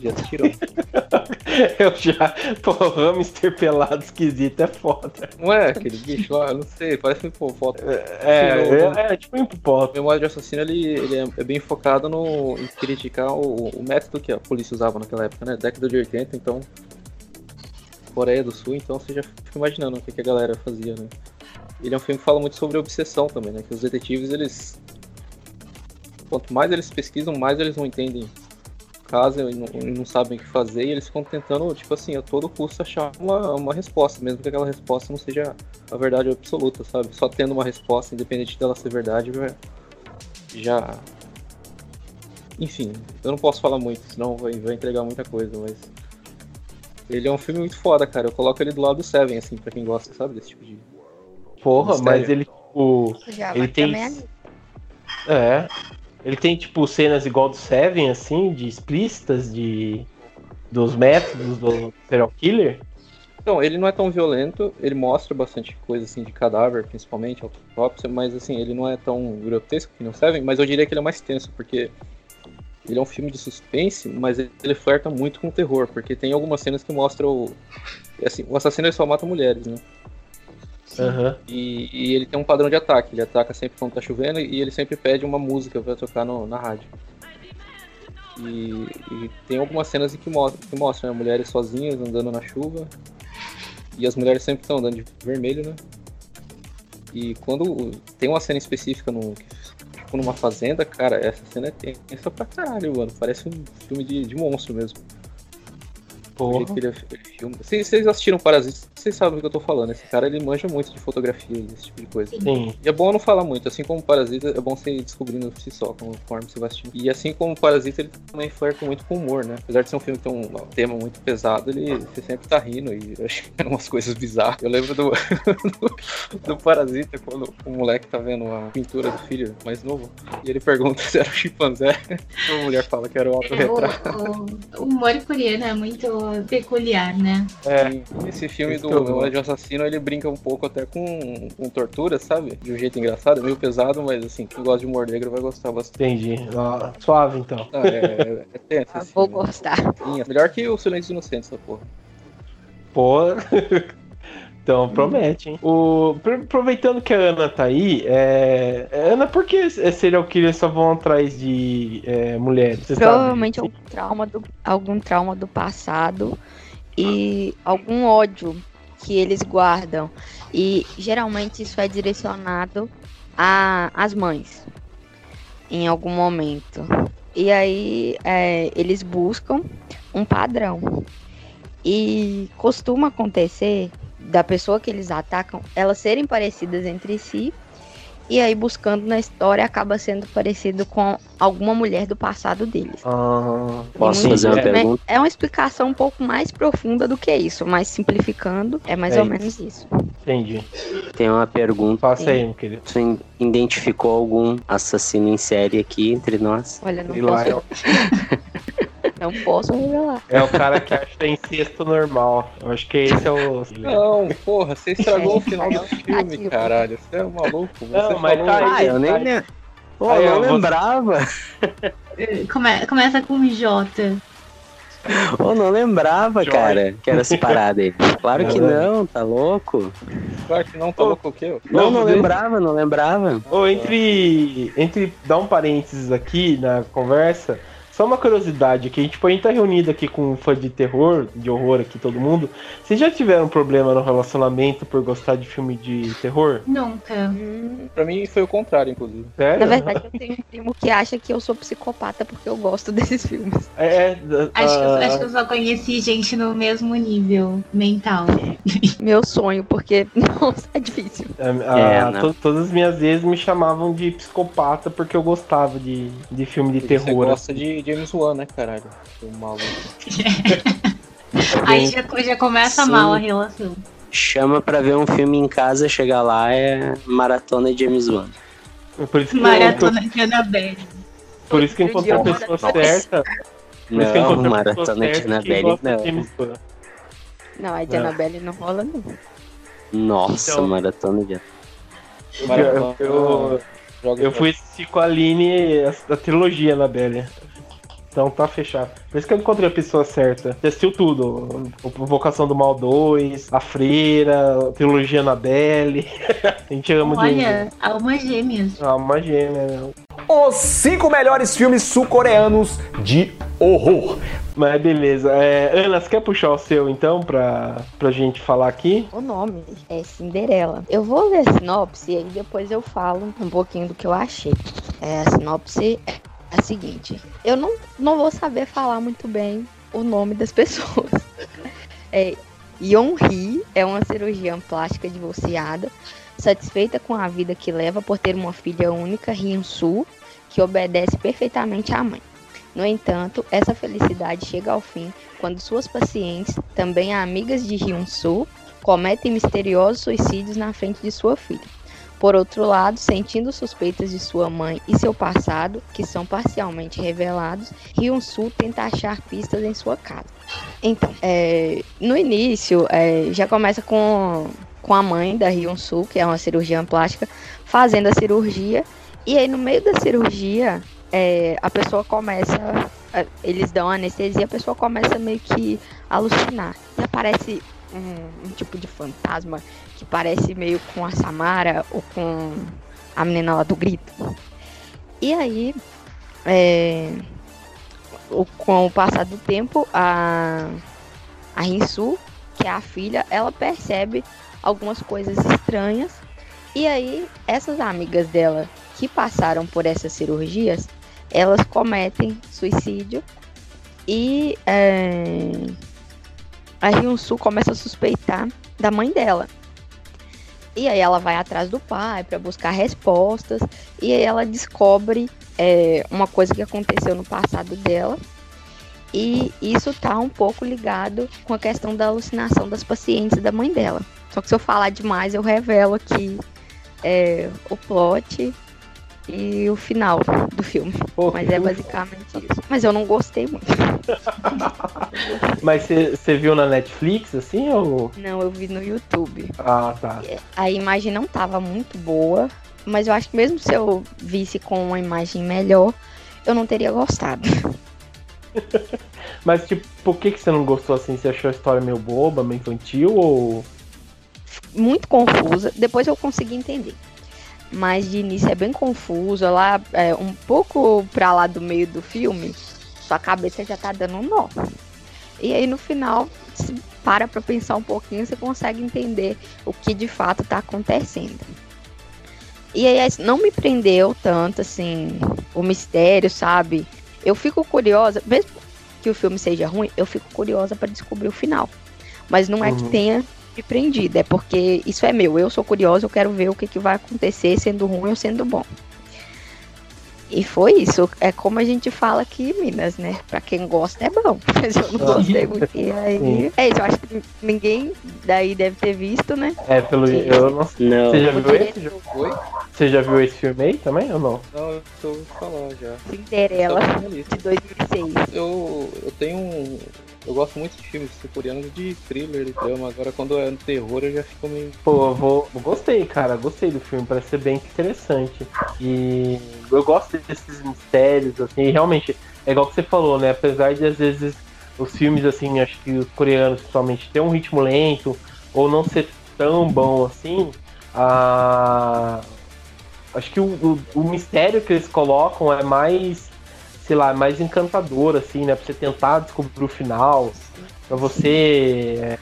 Já assistiram? eu já. Pô, hamster pelado esquisito é foda. Não é aquele bicho lá? Eu não sei, parece um hipopótamo. É, é, é, é, tipo um hipopótamo. O Memória de Assassino ele, ele é, é, bem focado no, em criticar o, o método que a polícia usava naquela época, né? Década de 80, então. Coreia do Sul, então você já fica imaginando o que, que a galera fazia, né? Ele é um filme que fala muito sobre obsessão também, né? Que os detetives, eles. Quanto mais eles pesquisam, mais eles não entendem casa e não, e não, sabem o que fazer, e eles ficam tentando, tipo assim, a todo custo achar uma, uma resposta, mesmo que aquela resposta não seja a verdade absoluta, sabe? Só tendo uma resposta, independente dela ser verdade, já. Enfim, eu não posso falar muito, senão vai, vai entregar muita coisa, mas. Ele é um filme muito foda, cara. Eu coloco ele do lado do Seven, assim, pra quem gosta, sabe? Desse tipo de. Porra, mas ele, tipo. ele tem. É. Ele tem, tipo, cenas igual do Seven, assim, de explícitas, de dos métodos do serial killer? Então, ele não é tão violento, ele mostra bastante coisa, assim, de cadáver, principalmente, autópsia, mas, assim, ele não é tão grotesco que não Seven, mas eu diria que ele é mais tenso, porque ele é um filme de suspense, mas ele flerta muito com o terror, porque tem algumas cenas que mostram, assim, o assassino só mata mulheres, né? Uhum. E, e, ele tem um padrão de ataque. Ele ataca sempre quando tá chovendo e ele sempre pede uma música para tocar no, na rádio. E, e, tem algumas cenas que mostram, que mostram né, mulheres sozinhas andando na chuva. E as mulheres sempre estão andando de vermelho, né? E quando tem uma cena específica no, tipo, numa fazenda, cara, essa cena é tensa pra caralho, mano. Parece um filme de, de monstro mesmo. O jeito que ele, filma. Vocês, vocês assistiram Parasita, vocês sabem do que eu tô falando. Esse cara ele manja muito de fotografia e esse tipo de coisa. Sim. E é bom não falar muito, assim como Parasita, é bom você ir descobrindo por si só, conforme você vai assistindo. E assim como Parasita, ele também flerta muito com humor, né? Apesar de ser um filme que tem um tema muito pesado, ele você sempre tá rindo e eu acho que umas coisas bizarras. Eu lembro do, do, do, Parasita, quando o moleque tá vendo a pintura do filho mais novo, e ele pergunta se era o chimpanzé. A mulher fala que era o autorretrato. O, o, o humor coreano é muito peculiar, né? É, esse filme do Memória de Assassino, ele brinca um pouco até com, com tortura, sabe? De um jeito engraçado, é meio pesado, mas assim, quem gosta de humor negro vai gostar bastante. Entendi. Ah, suave, então. Ah, é, é tenso. Ah, vou gostar. Melhor que o Silêncio Inocente, essa porra. Pô. Então, promete, hein? O, aproveitando que a Ana tá aí, é... Ana, por que serial killers só vão atrás de é, mulheres? Você Provavelmente algum trauma, do, algum trauma do passado e algum ódio que eles guardam. E geralmente isso é direcionado às mães em algum momento. E aí é, eles buscam um padrão. E costuma acontecer da pessoa que eles atacam, elas serem parecidas entre si. E aí, buscando na história, acaba sendo parecido com alguma mulher do passado deles. Ah, posso fazer uma pergunta? É uma explicação um pouco mais profunda do que isso, mas simplificando, é mais é ou isso. menos isso. Entendi. Tem uma pergunta. Passa aí, meu querido. Você identificou algum assassino em série aqui entre nós? Olha, não posso. Não posso revelar. É o cara que acha que tem incesto normal. Eu acho que esse é o. Não, porra, você estragou o final do filme, caralho. Você é maluco. Você não, mas tá aí. Ah, eu nem. Tá Pô, aí, eu não lembrava. Come... Começa com J. Pô, não lembrava, Joy. cara, que era separado aí. Claro que não, tá louco? Claro que não, tá Ô, louco o quê? Não, não lembrava, não lembrava. Ô, entre, entre. Dá um parênteses aqui na conversa. Só uma curiosidade que a gente pode estar reunido aqui com um fã de terror, de horror aqui, todo mundo. Vocês já tiveram problema no relacionamento por gostar de filme de terror? Nunca. Hum, pra mim foi o contrário, inclusive. Sério? Na verdade, eu tenho um primo que acha que eu sou psicopata porque eu gosto desses filmes. É, é acho, que eu, acho que eu só conheci gente no mesmo nível mental. Meu sonho, porque, nossa, é difícil. é, to, todas as minhas vezes me chamavam de psicopata porque eu gostava de, de filme de terror. Você gosta de James Wan, né, caralho? O maluco. Aí já, já começa Sim. mal a relação. Chama pra ver um filme em casa, chegar lá é Maratona de James Wan. Por isso que Maratona eu, de Annabelle. Por isso que encontrei a pessoa certa. Por isso que encontrei a pessoa certa de Annabelle não. Não, a de Annabelle não rola não. Nossa, então, Maratona de Maratona. Eu, eu, eu fui assistir com a Aline a, a trilogia Annabelle. Então tá fechado. Por isso que eu encontrei a pessoa certa. Você assistiu tudo. Vocação do Mal 2, A Freira, a Trilogia Anabelle. a gente ama Olha, de... Alma Gêmeas. Alma Gêmeas. Os cinco melhores filmes sul-coreanos de horror. Mas beleza. É, Ana, você quer puxar o seu então pra, pra gente falar aqui? O nome é Cinderela. Eu vou ler a sinopse e aí depois eu falo um pouquinho do que eu achei. É, a sinopse é a seguinte: eu não, não vou saber falar muito bem o nome das pessoas. É, Yeon-hee é uma cirurgiã plástica divorciada, satisfeita com a vida que leva por ter uma filha única, Hyun-soo, que obedece perfeitamente à mãe. No entanto, essa felicidade chega ao fim quando suas pacientes, também amigas de Hyun-soo, cometem misteriosos suicídios na frente de sua filha. Por outro lado, sentindo suspeitas de sua mãe e seu passado, que são parcialmente revelados, Hyun-soo tenta achar pistas em sua casa. Então, é, no início, é, já começa com, com a mãe da Hyun-soo, que é uma cirurgiã plástica, fazendo a cirurgia. E aí, no meio da cirurgia, é, a pessoa começa. Eles dão anestesia, a pessoa começa meio que a alucinar. E aparece um, um tipo de fantasma que parece meio com a Samara ou com a menina lá do grito. E aí, é, com o passar do tempo, a, a Rinsu, que é a filha, ela percebe algumas coisas estranhas. E aí, essas amigas dela que passaram por essas cirurgias, elas cometem suicídio e é, a Hyun-Soo começa a suspeitar da mãe dela. E aí ela vai atrás do pai para buscar respostas. E aí ela descobre é, uma coisa que aconteceu no passado dela. E isso tá um pouco ligado com a questão da alucinação das pacientes da mãe dela. Só que se eu falar demais, eu revelo aqui é, o plot e o final do filme. Mas é basicamente isso. Mas eu não gostei muito. Mas você viu na Netflix, assim, ou... Não, eu vi no YouTube. Ah, tá. A imagem não tava muito boa, mas eu acho que mesmo se eu visse com uma imagem melhor, eu não teria gostado. Mas, tipo, por que, que você não gostou, assim? Você achou a história meio boba, meio infantil, ou... Muito confusa. Depois eu consegui entender. Mas de início é bem confusa. Lá, é, um pouco pra lá do meio do filme, sua cabeça já tá dando um nó. E aí no final, se para pra pensar um pouquinho, você consegue entender o que de fato tá acontecendo. E aí assim, não me prendeu tanto, assim, o mistério, sabe? Eu fico curiosa, mesmo que o filme seja ruim, eu fico curiosa pra descobrir o final. Mas não é que Uhum. tenha me prendido, é porque isso é meu. Eu sou curiosa, eu quero ver o que, que vai acontecer, sendo ruim ou sendo bom. E foi isso. É como a gente fala aqui em Minas, né? Pra quem gosta é bom. Mas eu não gostei muito. E aí. É isso, eu acho que ninguém daí deve ter visto, né? É, pelo... Eu não... Não. Você já viu esse? Oi? Você já viu esse filme aí também, ou não? Não, eu tô falar já. Cinderela de 2006. Eu, eu tenho um. Eu gosto muito de filmes sul-coreanos de thriller e drama. Agora, quando é no terror, eu já fico meio. Pô, eu vou... gostei, cara. Gostei do filme. Parece ser bem interessante. E eu gosto desses mistérios, assim. Realmente, é igual que você falou, né? Apesar de, às vezes, os filmes, assim, acho que os coreanos, principalmente, ter um ritmo lento ou não ser tão bom assim, a... acho que o, o, o mistério que eles colocam é mais, sei lá, mais encantador, assim, né? Pra você tentar descobrir o final, pra você, é,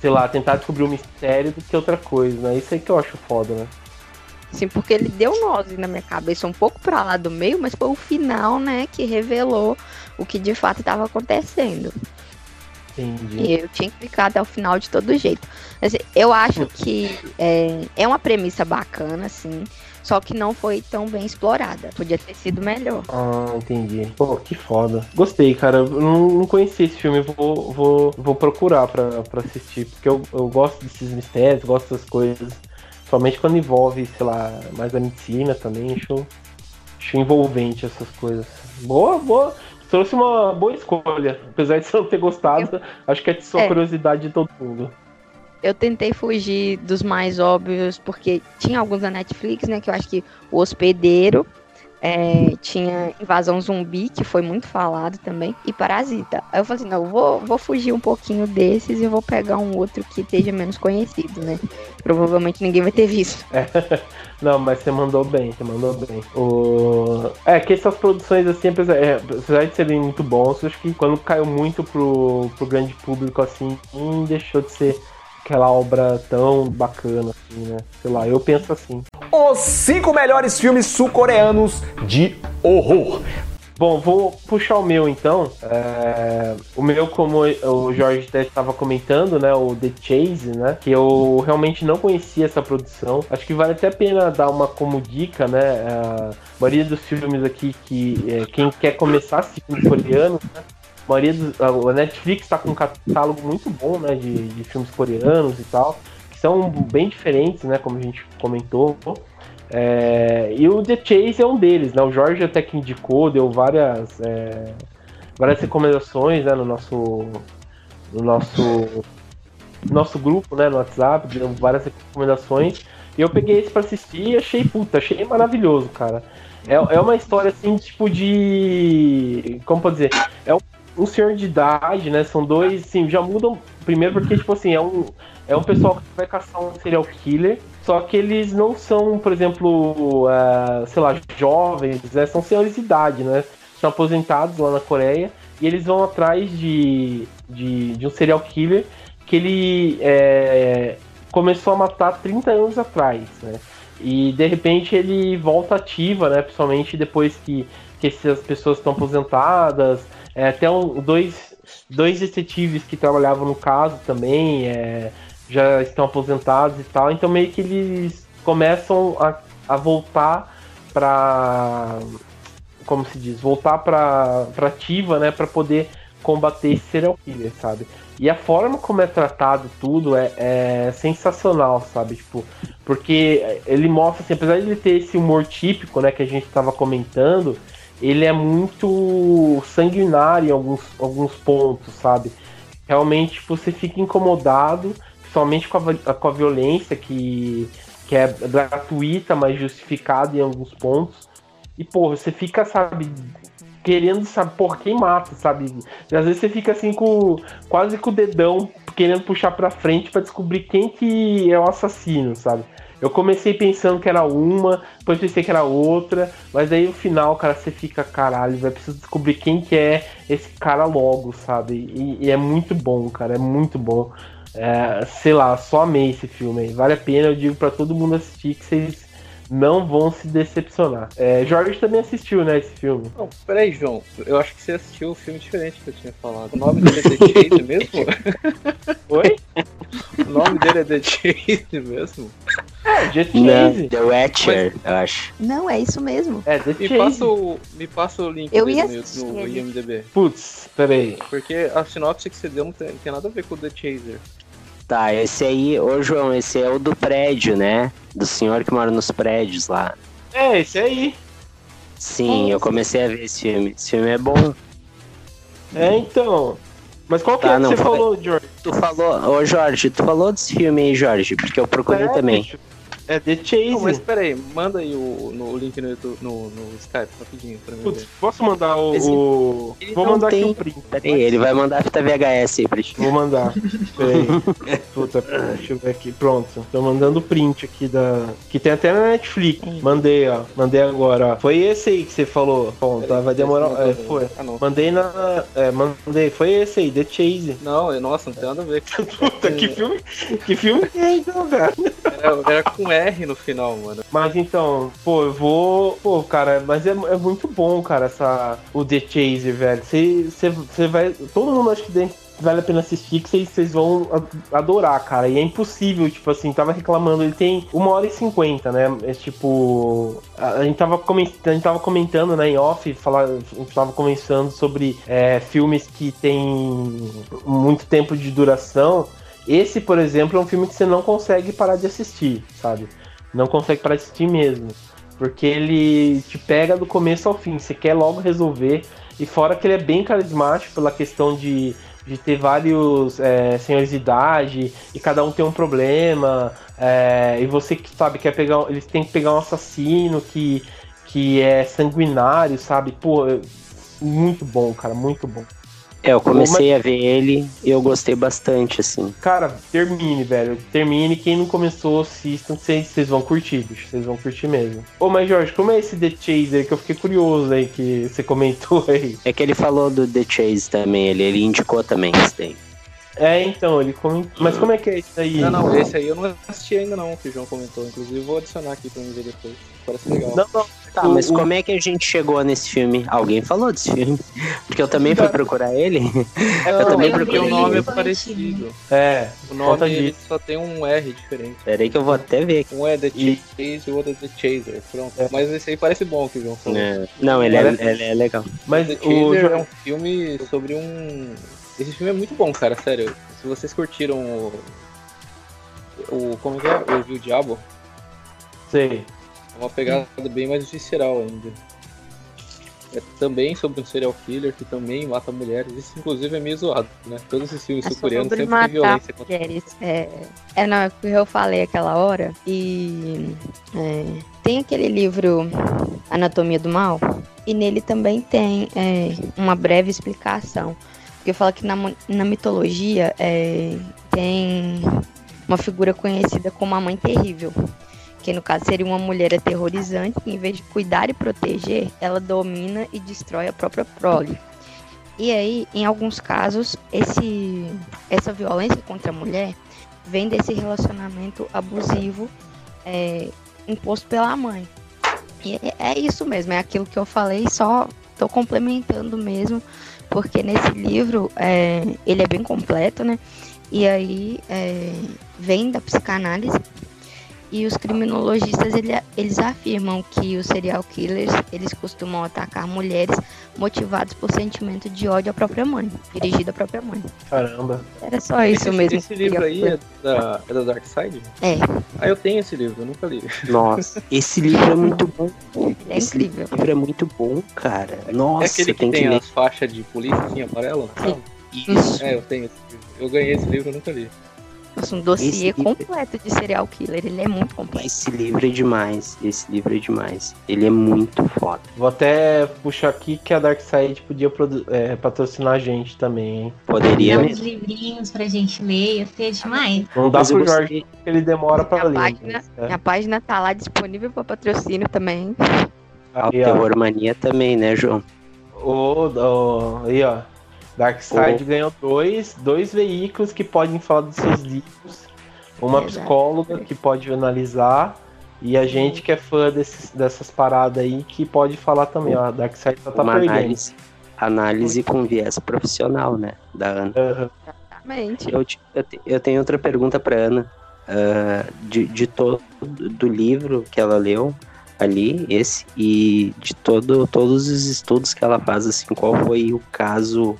sei lá, tentar descobrir o mistério do que outra coisa, né? Isso aí que eu acho foda, né? Sim, porque ele deu nose na minha cabeça um pouco pra lá do meio, mas foi o final, né, que revelou o que de fato estava acontecendo. Entendi. E eu tinha que ficar até o final de todo jeito. Mas eu acho que é, é uma premissa bacana, assim, só que não foi tão bem explorada. Podia ter sido melhor. Ah, entendi. Pô, que foda. Gostei, cara. Eu não, não conhecia esse filme. Vou, vou, vou procurar pra, pra assistir. Porque eu, eu gosto desses mistérios, gosto dessas coisas. Somente quando envolve, sei lá, mais a medicina também. Acho, acho envolvente essas coisas. Boa, boa. Trouxe uma boa escolha. Apesar de você não ter gostado, acho que é de sua É. curiosidade de todo mundo. Eu tentei fugir dos mais óbvios, porque tinha alguns da Netflix, né? Que eu acho que o hospedeiro. É, tinha Invasão Zumbi, que foi muito falado também, e Parasita. Aí eu falei assim, não, vou, vou fugir um pouquinho desses e vou pegar um outro que esteja menos conhecido, né? Provavelmente ninguém vai ter visto. Não, mas você mandou bem, você mandou bem. O... É que essas produções, assim, apesar, é, apesar de serem muito bons, acho que quando caiu muito pro, pro grande público, assim, deixou de ser aquela obra tão bacana, assim, né? Sei lá, eu penso assim. Os cinco melhores filmes sul-coreanos de horror. Bom, vou puxar o meu então. É, O meu, como o Jorge até estava comentando, né? O The Chase, né? Que eu realmente não conhecia essa produção. Acho que vale até a pena dar uma como dica, né? A maioria dos filmes aqui que é, quem quer começar a assistir filmes coreanos, né? A maioria dos, a Netflix está com um catálogo muito bom, né? De, de filmes coreanos e tal. Que são bem diferentes, né? Como a gente comentou. É, e o The Chase é um deles, né? O Jorge até que indicou, deu várias, é, várias recomendações né, no nosso. No nosso. no nosso grupo, né? No WhatsApp, deu várias recomendações. E eu peguei esse pra assistir e achei, puta, achei maravilhoso, cara. É, é uma história assim, tipo de. Como pode dizer? É um, um senhor de idade, né? São dois, assim, já mudam. Primeiro porque, tipo assim, é um, é um pessoal que vai caçar um serial killer. Só que eles não são, por exemplo, eh, sei lá, jovens, né? são senhores de idade, né? São aposentados lá na Coreia e eles vão atrás de, de, de um serial killer que ele eh, começou a matar 30 anos atrás, né? E de repente ele volta ativa, né? Principalmente depois que, que essas pessoas estão aposentadas. É, até um, dois, dois detetives que trabalhavam no caso também é, já estão aposentados e tal, então meio que eles começam a, a voltar para como se diz, voltar para ativa, né, para poder combater esse serial killer, sabe? E a forma como é tratado tudo é, é, sensacional, sabe? Tipo, porque ele mostra, assim, apesar de ele ter esse humor típico, né, que a gente estava comentando, ele é muito sanguinário em alguns, alguns pontos, sabe? Realmente você fica incomodado, principalmente com a, com a violência que, que é gratuita, mas justificada em alguns pontos. E, pô, você fica, sabe, querendo saber por quem mata, sabe? E às vezes você fica assim com quase com o dedão querendo puxar para frente para descobrir quem que é o assassino, sabe? Eu comecei pensando que era uma, depois pensei que era outra, mas aí no final, cara, você fica, caralho, vai precisar descobrir quem que é esse cara logo, sabe? E, e é muito bom, cara, é muito bom. É, sei lá, só amei esse filme aí. Vale a pena, eu digo para todo mundo assistir que vocês não vão se decepcionar. É, Jorge também assistiu, né, esse filme. Não, peraí, João. Eu acho que você assistiu o um filme diferente que eu tinha falado. O nome dele é The Chase mesmo? Oi? O nome dele é The Chase mesmo? É, The Chase. The Witcher, eu acho. Não, é isso mesmo. É, The Me Chase. passa o, me passa o link Eu dele ia no, no. IMDB. Putz, peraí. Porque a sinopse que você deu não tem, não tem nada a ver com o The Chaser. Tá, esse aí, ô João, esse é o do prédio, né? Do senhor que mora nos prédios lá. É, esse aí. Sim, eu comecei a ver esse filme. Esse filme é bom. É, então. Mas qual que Tá, é que não, você foi- falou, Jorge? Tu falou, ô Jorge, tu falou desse filme aí, Jorge, porque eu procurei É, também. bicho. É The Chase. Não, mas peraí, manda aí o, no, o link no, YouTube- no, no Skype rapidinho pra mim Putz, ver. posso mandar o. Esse- o- ele Vou mandar aqui tem. o print. Peraí, ele vai mandar a fita VHS aí ti. Vou mandar. Peraí. Puta, deixa eu ver aqui. Pronto. Tô mandando o print aqui da. Que tem até na Netflix. Mandei, ó. Mandei agora, ó. Foi esse aí que você falou. Bom, tá, vai demorar. É, foi. Ah, não. Mandei na. É, mandei. Foi esse aí, The Chase. Não, eu- nossa, não tem nada a ver. Puta, que filme. Que filme que é então, cara? Era, era com R no final, mano. Mas então, pô, eu vou. Pô, cara, mas é, é muito bom, cara, essa. O The Chaser, velho. Você vai. Todo mundo acha que vale a pena assistir, que vocês vão adorar, cara. E é impossível, tipo assim, tava reclamando, ele tem uma hora e cinquenta, né? É tipo. A, gente tava comentando, a gente tava comentando, né, em off, falar, a gente tava conversando sobre é, filmes que tem muito tempo de duração. Esse, por exemplo, é um filme que você não consegue parar de assistir, sabe? Não consegue parar de assistir mesmo. Porque ele te pega do começo ao fim. Você quer logo resolver. E fora que ele é bem carismático pela questão de, de ter vários é, senhores de idade e cada um tem um problema. é, e você que sabe, quer pegar. Eles têm que pegar um assassino que, que é sanguinário, sabe? Pô, é muito bom, cara, muito bom. É, eu comecei a ver ele e eu gostei bastante, assim. Cara, termine, velho. Termine. Quem não começou, assistam. Vocês vão curtir, bicho. Vocês vão curtir mesmo. Ô, mas Jorge, como é esse The Chaser que eu fiquei curioso aí que você comentou aí? É que ele falou do The Chase também, ele, ele indicou também esse daí. É, então, ele comentou. Mas como é que é isso aí? Não, não, esse aí eu não assisti ainda não, que o João comentou. Inclusive vou adicionar aqui pra mim ver depois. Parece legal. Não, não. Tá, O- mas o- como é que a gente chegou nesse filme? Alguém falou desse filme? Porque eu também fui procurar ele. É, Eu também porque procurei. o nome é parecido. É, O nome só tem um R diferente. Peraí que eu vou até ver aqui. Um é The E- Chase e o outro é The Chaser. Pronto. É. Mas esse aí parece bom que o João falou. É, Não, ele é, ele é legal. mas The o Chaser é um filme sobre um. Esse filme é muito bom, cara, sério. Se vocês curtiram o. O. Como que é? O Viu o Diabo? Sei. É uma pegada bem mais visceral ainda. É também sobre um serial killer que também mata mulheres. Isso, inclusive, é meio zoado, né? Todos esses filmes É sul-coreanos sempre tem matar violência contra mulheres. É, é não, é o que eu falei aquela hora. E é, tem aquele livro Anatomia do Mal. E nele também tem é, uma breve explicação. Porque fala que na, na mitologia é, tem uma figura conhecida como a Mãe Terrível. Que no caso seria uma mulher aterrorizante que, em vez de cuidar e proteger, ela domina e destrói a própria prole. E aí, em alguns casos, esse, essa violência contra a mulher vem desse relacionamento abusivo é, imposto pela mãe. E é, é isso mesmo, é aquilo que eu falei, só estou complementando mesmo, porque nesse livro é, ele é bem completo, né? E aí é, vem da psicanálise e os criminologistas ele, eles afirmam que os serial killers eles costumam atacar mulheres motivados por sentimento de ódio à própria mãe, dirigido à própria mãe. Caramba. Era só isso esse, mesmo. Esse livro aí é da, é da Dark Side? É. Ah, eu tenho esse livro, eu nunca li. Nossa, esse livro é muito bom. É esse incrível. livro é muito bom, cara. Nossa, é aquele que tem tem que as faixas de polícia assim, amarelo? Sim. Isso. É, eu tenho esse livro. Eu ganhei esse livro, eu nunca li. Nossa, um dossiê Esse livro- completo de serial killer. Ele é muito completo. Esse livro é demais. Esse livro é demais. Ele é muito foda. Vou até puxar aqui que a Darkseid podia produ- é, patrocinar a gente também, hein? Poderia Dá uns livrinhos pra gente ler, ia ser demais. Não dá Mas pro Jorge que ele demora pra ler. página, mas, é. minha página tá lá disponível para patrocínio também. Aí, ó. Terror Mania também, né, João? Ô, ô, aí, ó. Darkseid ganhou dois, dois veículos que podem falar dos seus livros. Uma psicóloga que pode analisar. E a gente que é fã desses, dessas paradas aí que pode falar também, ó. Darkseid só tá Uma perdendo. análise, análise com viés profissional, né? Da Ana. Aham. Exatamente. Eu, te- eu, te- eu tenho outra pergunta pra Ana. Ah, de, de todo do livro que ela leu ali, esse, e de todo, todos os estudos que ela faz, assim, qual foi o caso,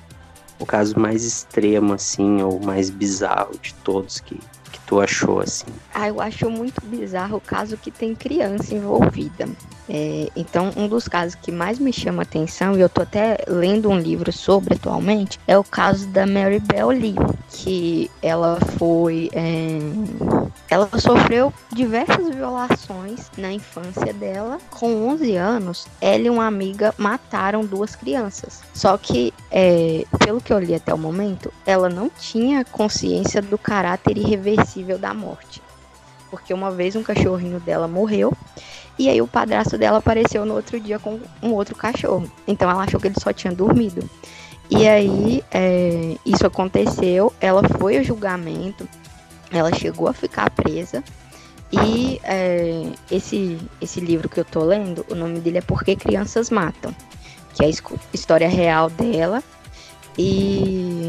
o caso mais extremo, assim, ou mais bizarro de todos que, tu achou, assim? Ah, eu acho muito bizarro o caso que tem criança envolvida. É, então, um dos casos que mais me chama atenção, e eu tô até lendo um livro sobre atualmente, é o caso da Mary Bell Lee, que ela foi. é, ela sofreu diversas violações na infância dela. Com 11 anos, ela e uma amiga mataram duas crianças. Só que, é, pelo que eu li até o momento, ela não tinha consciência do caráter irreversível da morte. Porque uma vez um cachorrinho dela morreu e aí o padrasto dela apareceu no outro dia com um outro cachorro. Então ela achou que ele só tinha dormido. E aí é, isso aconteceu, ela foi ao julgamento, ela chegou a ficar presa. E é, esse, esse livro que eu tô lendo, o nome dele é Porque Crianças Matam, que é a história real dela. E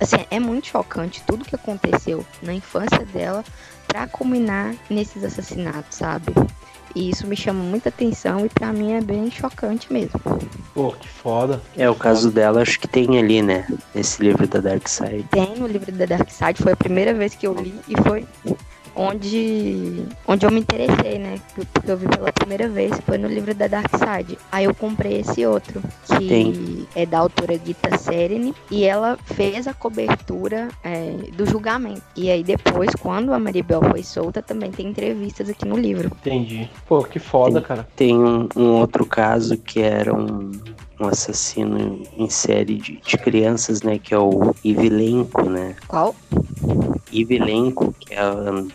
assim, é muito chocante tudo que aconteceu na infância dela pra culminar nesses assassinatos, sabe? E isso me chama muita atenção e pra mim é bem chocante mesmo. Pô, que foda. É, o caso dela acho que tem ali, né? Nesse livro da Dark Side. Tem no livro da Dark Side, foi a primeira vez que eu li e foi onde, onde eu me interessei, né? Porque eu vi pela primeira vez, foi no livro da Dark Side. Aí eu comprei esse outro, que Tem. é da autora Gita Sereni, e ela fez a cobertura é, do julgamento. E aí depois, quando a Maribel foi solta, também tem entrevistas aqui no livro. Entendi. Pô, que foda, Tem. cara. Tem um, um outro caso que era um, um assassino em série de, de crianças, né? Que é o Ivilenko, né? Qual? Ivilenko, que é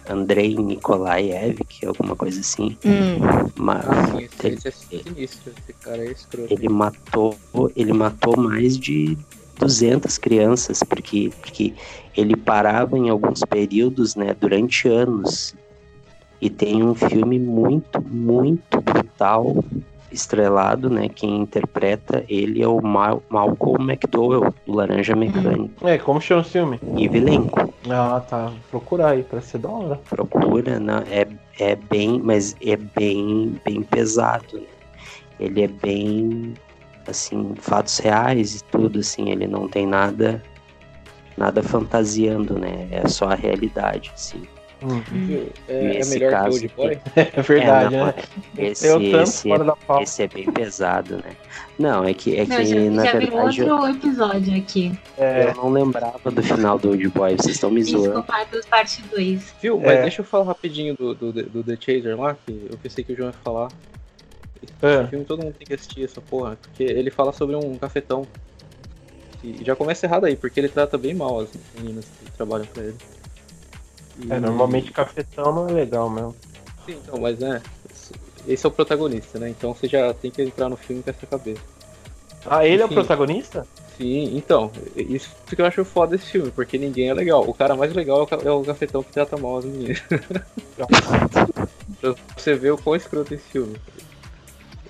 Andrei Nikolaev, que é alguma coisa assim. Hum, Mas Ah, sim, esse, ele, esse é sinistro. Esse cara é escroto. ele matou, ele matou mais de 200 crianças, porque, porque ele parava em alguns períodos, né? Durante anos. E tem um filme muito, muito brutal, estrelado, né? Quem interpreta ele é o Mal Malcolm McDowell, do Laranja Mecânica. É, como chama o filme? E Ah, tá. Procurar aí, pra ser da hora. procura, né? É, é bem, mas é bem, bem pesado, né? Ele é bem, assim, fatos reais e tudo, assim, ele não tem nada, nada fantasiando, né? É só a realidade, assim. Hum. É, é Nesse melhor que caso, o Old Boy? É verdade, É, não, né? Esse, Eu tanto esse, fora é, esse é bem pesado, né? Não, é que, é Não, que já, na já virou verdade, eu, outro episódio aqui. É, eu não lembrava do final do Old Boy, vocês estão me zoando. Psicopatas parte 2. Viu? Mas É. deixa eu falar rapidinho do, do, do The Chaser lá, que eu pensei que o João ia falar. Esse É. filme todo mundo tem que assistir essa porra, porque ele fala sobre um cafetão. E já começa errado aí, porque ele trata bem mal as meninas que trabalham pra ele. E- é, normalmente cafetão não é legal mesmo. Sim, então, mas né, esse é o protagonista, né? Então você já tem que entrar no filme com essa cabeça. Ah, ele é o Enfim. protagonista? Sim, então, isso que eu acho foda desse filme, porque ninguém é legal. O cara mais legal é o é cafetão que trata mal as meninas. pra você ver o quão escroto é esse filme.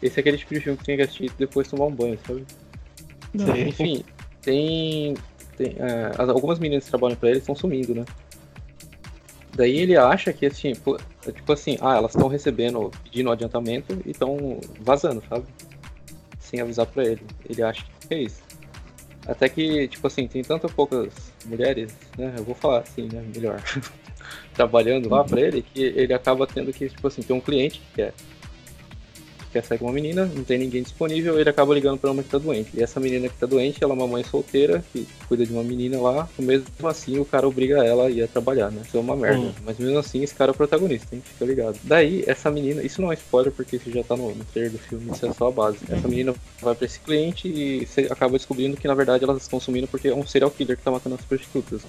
esse é aquele tipo de filme que tem que assistir e depois tomar um banho, sabe? Sei. Enfim, tem. tem é, as- algumas meninas que trabalham pra ele estão sumindo, né? Daí ele acha que assim, pô, é tipo assim, ah, elas estão recebendo, pedindo adiantamento e estão vazando, sabe? Sem avisar pra ele. Ele acha que é isso. Até que, tipo assim, tem tantas poucas mulheres, né? Eu vou falar assim, né? Melhor. Trabalhando lá pra ele, que ele acaba tendo que, tipo assim, tem um cliente que quer quer sair com uma menina, não tem ninguém disponível, ele acaba ligando pra uma que tá doente. E essa menina que tá doente, ela é uma mãe solteira, que cuida de uma menina lá, mesmo assim o cara obriga ela a ir a trabalhar, né? Isso é uma merda. Hum. Mas mesmo assim, esse cara é o protagonista, hein? Fica ligado. Daí, essa menina, isso não é spoiler, porque isso já tá no, no trailer do filme, isso é só a base. Essa menina vai pra esse cliente e você acaba descobrindo que, na verdade, elas estão sumindo porque é um serial killer que tá matando as prostitutas.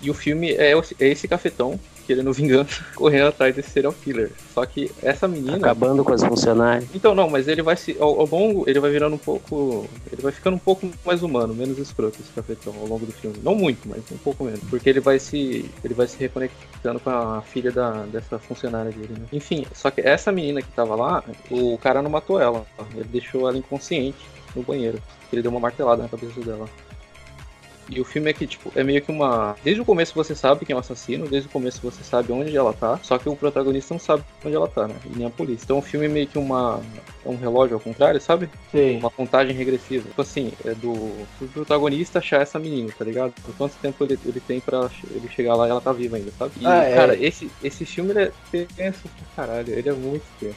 E o filme é, o- é esse cafetão, querendo vingança, correndo atrás desse serial killer. Só que essa menina... Acabando com as funcionárias. Então, não, mas ele vai se. Ao, ao longo, ele vai virando um pouco. Ele vai ficando um pouco mais humano, menos escroto esse cafetão ao longo do filme. Não muito, mas um pouco menos. Porque ele vai se. Ele vai se reconectando com a filha da, dessa funcionária dele, né? Enfim, só que essa menina que tava lá, o cara não matou ela. Ele deixou ela inconsciente no banheiro. Ele deu uma martelada na cabeça dela. E o filme é que, tipo, é meio que uma. Desde o começo você sabe quem é o assassino, desde o começo você sabe onde ela tá, só que o protagonista não sabe onde ela tá, né? E nem a polícia. Então o filme é meio que uma. É um relógio ao contrário, sabe? Sei. Uma contagem regressiva. Tipo assim, é do, do protagonista achar essa menina, tá ligado? Por quanto tempo ele, ele tem pra ele chegar lá e ela tá viva ainda, sabe? E, Ah, é. cara, esse, esse filme ele é tenso pra caralho. Ele é muito tenso.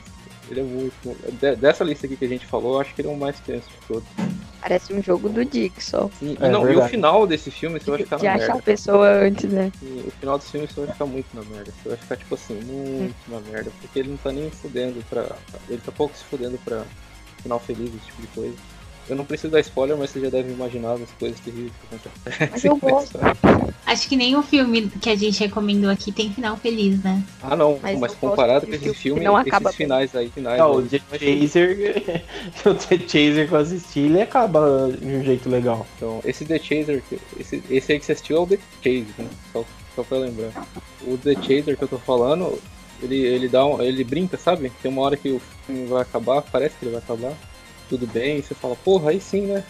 Ele é muito. de- dessa lista aqui que a gente falou, eu acho que ele é o mais tenso de todos. Parece um jogo do Dixon. E, É, não, e o final desse filme você vai ficar de na achar a merda. pessoa antes, né? E o final desse filme você vai ficar muito na merda. Você vai ficar, tipo assim, muito na merda. Porque ele não tá nem fudendo pra. Ele tá pouco se fudendo pra final feliz, esse tipo de coisa. Eu não preciso dar spoiler, mas você já deve imaginar as coisas terríveis que acontecem. Mas eu gosto. Acho que nem o filme que a gente recomendou aqui tem final feliz, né? Ah, não, Mas mas, comparado com esse filme não acaba esses finais aí, finais. Não, o The Chaser. o The Chaser que eu assisti, ele acaba de um jeito legal. Então, esse The Chaser, que- esse, esse aí que você assistiu é o The Chaser, né? Só, só pra lembrar. O The Chaser que eu tô falando, ele, ele dá um, ele brinca, sabe? Tem uma hora que o filme vai acabar, parece que ele vai acabar, tudo bem, você fala, porra, aí sim, né?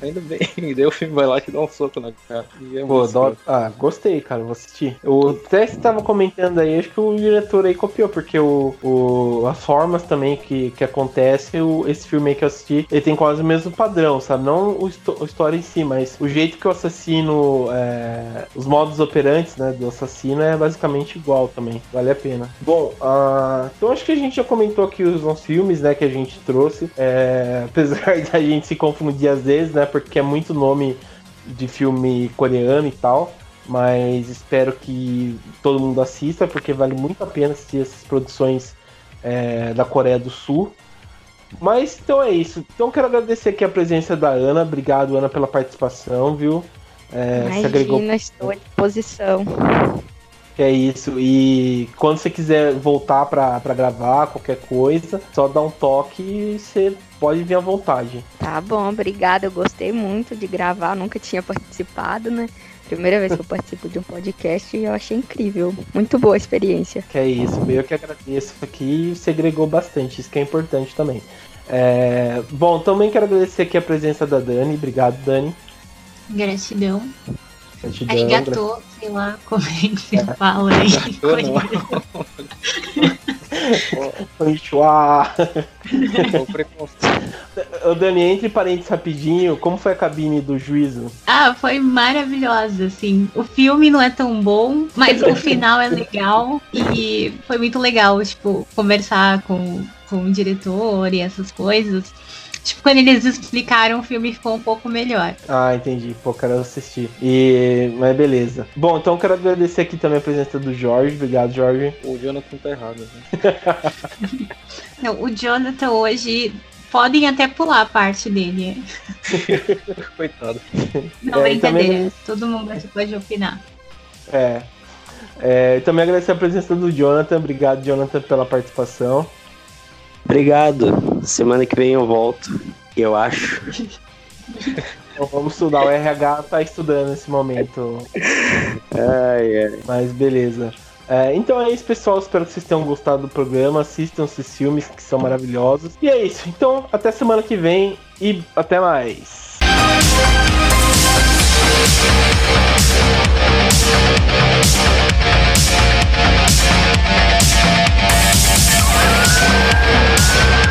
Ainda bem. E daí o filme vai lá e te dá um soco na cara. E é Pô, dó- ah, gostei, cara, vou assistir. O até você tava comentando aí, acho que o diretor aí copiou, porque o, o, as formas também que, que acontece, o, esse filme aí que eu assisti, ele tem quase o mesmo padrão, sabe? Não o, a história em si, mas o jeito que o assassino, é, os modos operantes, né, do assassino é basicamente igual também, vale a pena. Bom, ah, então acho que a gente já comentou aqui os nossos filmes, né, que a gente trouxe, é, apesar da gente se confundir às vezes, né, porque é muito nome de filme coreano e tal. Mas espero que todo mundo assista, porque vale muito a pena assistir essas produções é, da Coreia do Sul. Mas então é isso. Então quero agradecer aqui a presença da Ana. Obrigado, Ana, pela participação, viu? É, se agregou Imagina, estou à disposição. é isso. E quando você quiser voltar pra gravar qualquer coisa, só dá um toque e você pode vir à vontade. Tá bom, obrigada. Eu gostei muito de gravar, nunca tinha participado, né? Primeira vez que eu participo de um podcast e eu achei incrível. Muito boa a experiência. Que é isso, eu que agradeço aqui e você agregou bastante, isso que é importante também. É, bom, também quero agradecer aqui a presença da Dani, obrigado Dani. Gratidão. Gratidão, Arigatô, sei lá como é que se fala aí. Konnichiwa. O Dani, entre parênteses rapidinho, como foi a cabine do juízo? Ah, foi maravilhosa, assim. O filme não é tão bom, mas o final é legal. E foi muito legal, tipo, conversar com, com o diretor e essas coisas. Tipo, quando eles explicaram, o filme ficou um pouco melhor. Ah, entendi. Pô, quero assistir. E... Mas beleza. Bom, então quero agradecer aqui também a presença do Jorge. Obrigado, Jorge. O Jonathan tá errado. Né? Não, o Jonathan hoje. Podem até pular a parte dele. Coitado. Não, É, e também- brincadeira. Todo mundo aqui pode opinar. É. É, também agradecer a presença do Jonathan. Obrigado, Jonathan, pela participação. Obrigado. Semana que vem eu volto. Eu acho. Então vamos estudar. O RH tá estudando nesse momento. Ai, ai. Mas beleza. É, então é isso, pessoal. Espero que vocês tenham gostado do programa. Assistam esses filmes que são maravilhosos. E é isso. Então, até semana que vem e até mais. Peace.